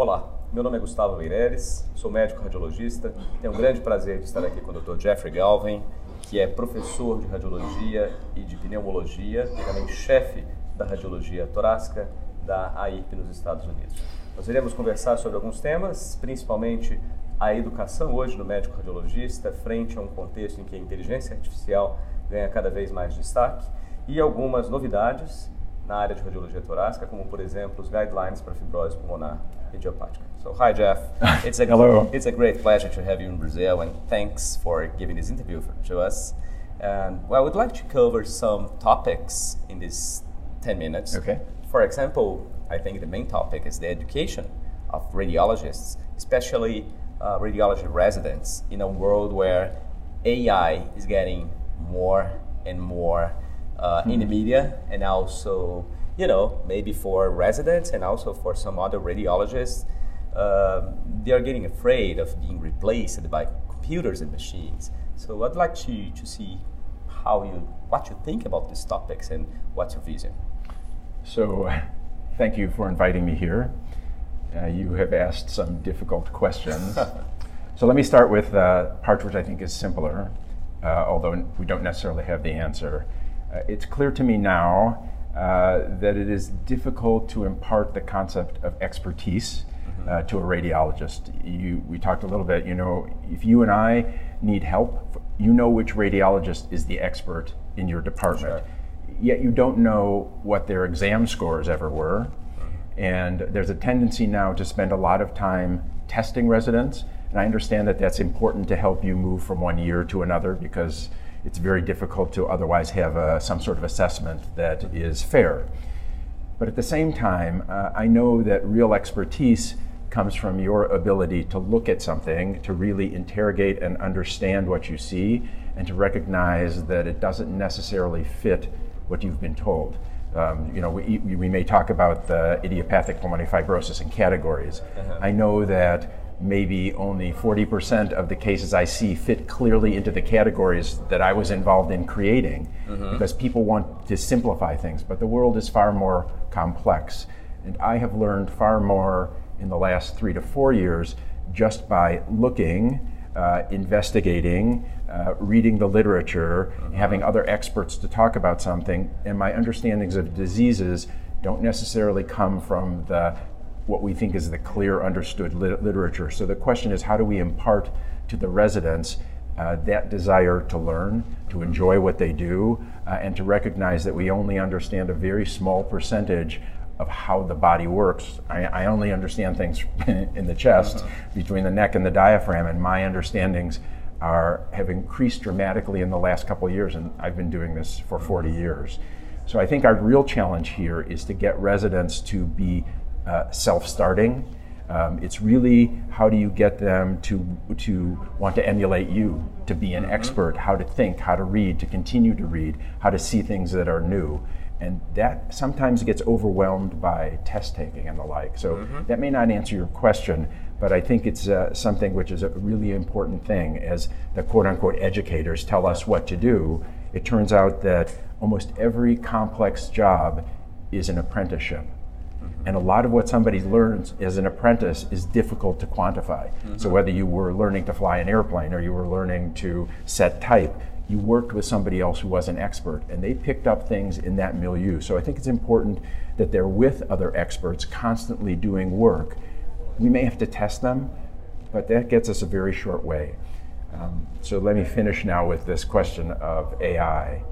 Olá, meu nome é Gustavo Meireles, sou médico radiologista. Tenho um grande prazer de estar aqui com o Dr. Jeffrey Galvin, que é professor de radiologia e de pneumologia e também chefe da radiologia torácica da AIP nos Estados Unidos. Nós iremos conversar sobre alguns temas, principalmente a educação hoje do médico radiologista frente a um contexto em que a inteligência artificial ganha cada vez mais destaque e algumas novidades na área de radiologia torácica, como por exemplo os guidelines para fibrose pulmonar idiopática. So hi Jeff, it's a Hello. it's a great pleasure to have you in Brazil, and thanks for giving this interview for, to us. And well, I would like to cover some topics in these ten minutes. Okay. For example, I think the main topic is the education of radiologists, especially uh, radiology residents, in a world where AI is getting more and more uh, in the media, and also, you know, maybe for residents and also for some other radiologists, um they are getting afraid of being replaced by computers and machines. So I'd like to, to see how you, what you think about these topics and what's your vision. So, thank you for inviting me here. Uh, you have asked some difficult questions. so, let me start with uh, part which I think is simpler, uh, although we don't necessarily have the answer. Uh, it's clear to me now uh, that it is difficult to impart the concept of expertise uh, to a radiologist. You, we talked a little bit, you know, if you and I need help, you know which radiologist is the expert in your department. Sure. Yet you don't know what their exam scores ever were. And there's a tendency now to spend a lot of time testing residents. And I understand that that's important to help you move from one year to another because it's very difficult to otherwise have a, some sort of assessment that is fair. But at the same time, uh, I know that real expertise comes from your ability to look at something, to really interrogate and understand what you see, and to recognize that it doesn't necessarily fit what you've been told. Um, you know, we, we may talk about the idiopathic pulmonary fibrosis in categories. I know that maybe only 40% of the cases I see fit clearly into the categories that I was involved in creating because people want to simplify things, but the world is far more complex. And I have learned far more in the last three to four years just by looking, uh, investigating, uh, reading the literature, having other experts to talk about something, and my understandings of diseases don't necessarily come from the what we think is the clear understood lit- literature. So the question is, how do we impart to the residents uh, that desire to learn, to enjoy what they do, uh, and to recognize that we only understand a very small percentage of how the body works. I, I only understand things in the chest, between the neck and the diaphragm, and my understandings are have increased dramatically in the last couple of years, and I've been doing this for 40 years. So I think our real challenge here is to get residents to be uh, self-starting. Um, it's really how do you get them to to want to emulate you, to be an expert, how to think, how to read, to continue to read, how to see things that are new, and that sometimes gets overwhelmed by test taking and the like. So that may not answer your question, but I think it's uh, something which is a really important thing. As the quote unquote educators tell us what to do, it turns out that almost every complex job is an apprenticeship. And a lot of what somebody learns as an apprentice is difficult to quantify. So, whether you were learning to fly an airplane or you were learning to set type, you worked with somebody else who was an expert and they picked up things in that milieu. So, I think it's important that they're with other experts constantly doing work. We may have to test them, but that gets us a very short way. Um, so, let me finish now with this question of AI.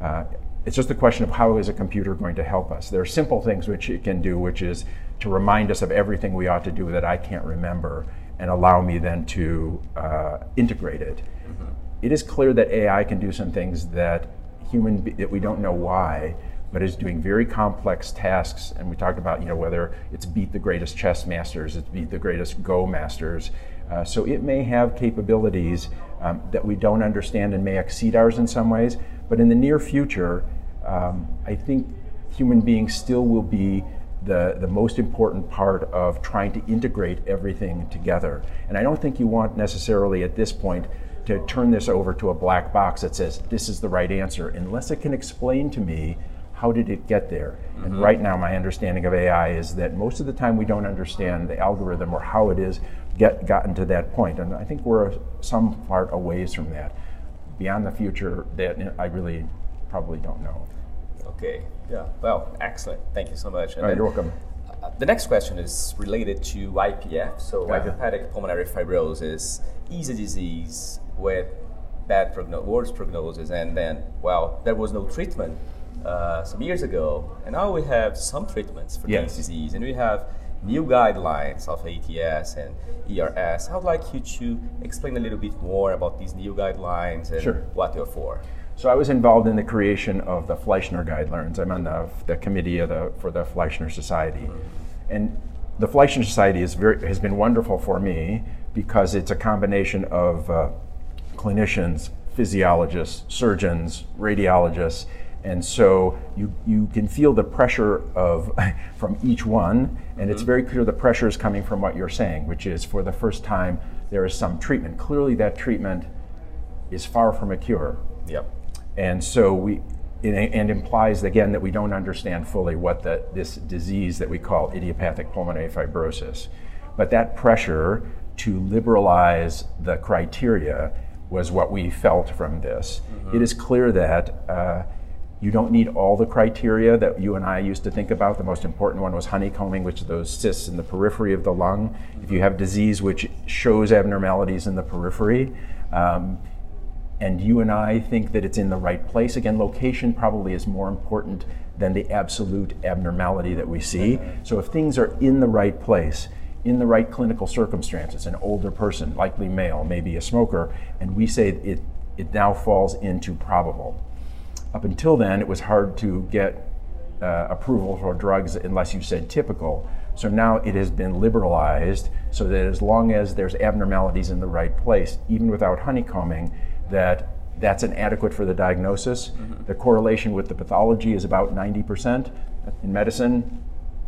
Uh, it's just a question of how is a computer going to help us. There are simple things which it can do, which is to remind us of everything we ought to do that I can't remember, and allow me then to uh, integrate it. It is clear that AI can do some things that human be- that we don't know why, but is doing very complex tasks. And we talked about you know whether it's beat the greatest chess masters, it's beat the greatest Go masters. Uh, so it may have capabilities um, that we don't understand and may exceed ours in some ways. But in the near future, um, I think human beings still will be the, the most important part of trying to integrate everything together. And I don't think you want necessarily at this point to turn this over to a black box that says this is the right answer, unless it can explain to me how did it get there? And right now, my understanding of AI is that most of the time we don't understand the algorithm or how it is get gotten to that point. And I think we're some part a ways from that. Beyond the future, that I really probably don't know. Okay. Yeah. Well, excellent. Thank you so much. And then, you're welcome. uh, the next question is related to IPF. So, Yeah. idiopathic pulmonary fibrosis is a disease with bad prognosis, worse prognosis, and then, well, there was no treatment uh, some years ago, and now we have some treatments for Yes. this disease, and we have new guidelines of ATS and ERS. I'd like you to explain a little bit more about these new guidelines and Sure. what they're for. So I was involved in the creation of the Fleischner guidelines. I'm on the, the committee of the, for the Fleischner Society. And the Fleischner Society is very, has been wonderful for me because it's a combination of uh, clinicians, physiologists, surgeons, radiologists, and so you, you can feel the pressure of from each one, and it's very clear the pressure is coming from what you're saying, which is for the first time there is some treatment. Clearly, that treatment is far from a cure. Yep. And so we, it, and implies again that we don't understand fully what the, this disease that we call idiopathic pulmonary fibrosis. But that pressure to liberalize the criteria was what we felt from this. It is clear that uh, you don't need all the criteria that you and I used to think about. The most important one was honeycombing, which are those cysts in the periphery of the lung. If you have disease which shows abnormalities in the periphery, um, and you and I think that it's in the right place. Again, location probably is more important than the absolute abnormality that we see. So if things are in the right place, in the right clinical circumstances, an older person, likely male, maybe a smoker, and we say it, it now falls into probable. Up until then, it was hard to get uh, approval for drugs unless you said typical. So now it has been liberalized so that as long as there's abnormalities in the right place, even without honeycombing, that that's an adequate for the diagnosis. The correlation with the pathology is about 90%. In medicine,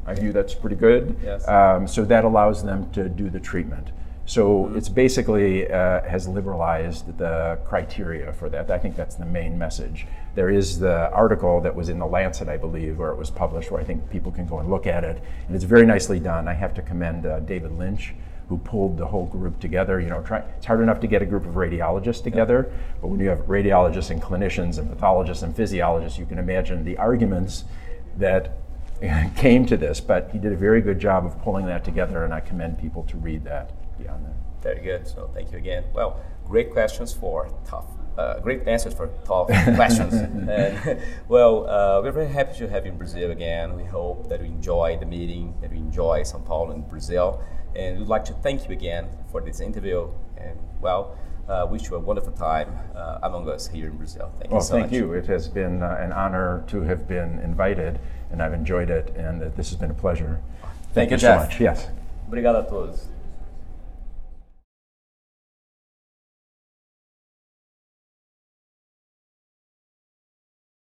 I view that's pretty good. Yes. Um, so that allows them to do the treatment. So it's basically uh, has liberalized the criteria for that. I think that's the main message. There is the article that was in the Lancet, I believe, where it was published, where I think people can go and look at it, and it's very nicely done. I have to commend uh, David Lynch, who pulled the whole group together. You know, try, it's hard enough to get a group of radiologists together, but when you have radiologists and clinicians and pathologists and physiologists, you can imagine the arguments that came to this. But he did a very good job of pulling that together, and I commend people to read that beyond that. Very good. So thank you again. Well, great questions for tough, uh, great answers for tough questions. And well, uh, we're very happy to have you in Brazil again. We hope that you enjoy the meeting, that you enjoy São Paulo and Brazil, and we'd like to thank you again for this interview. And well, uh, wish you a wonderful time uh, among us here in Brazil. Thank Well, you so thank much. you. It has been uh, an honor to have been invited, and I've enjoyed it, and this has been a pleasure. Thank you, so Jeff. much. Yes. Obrigado a todos.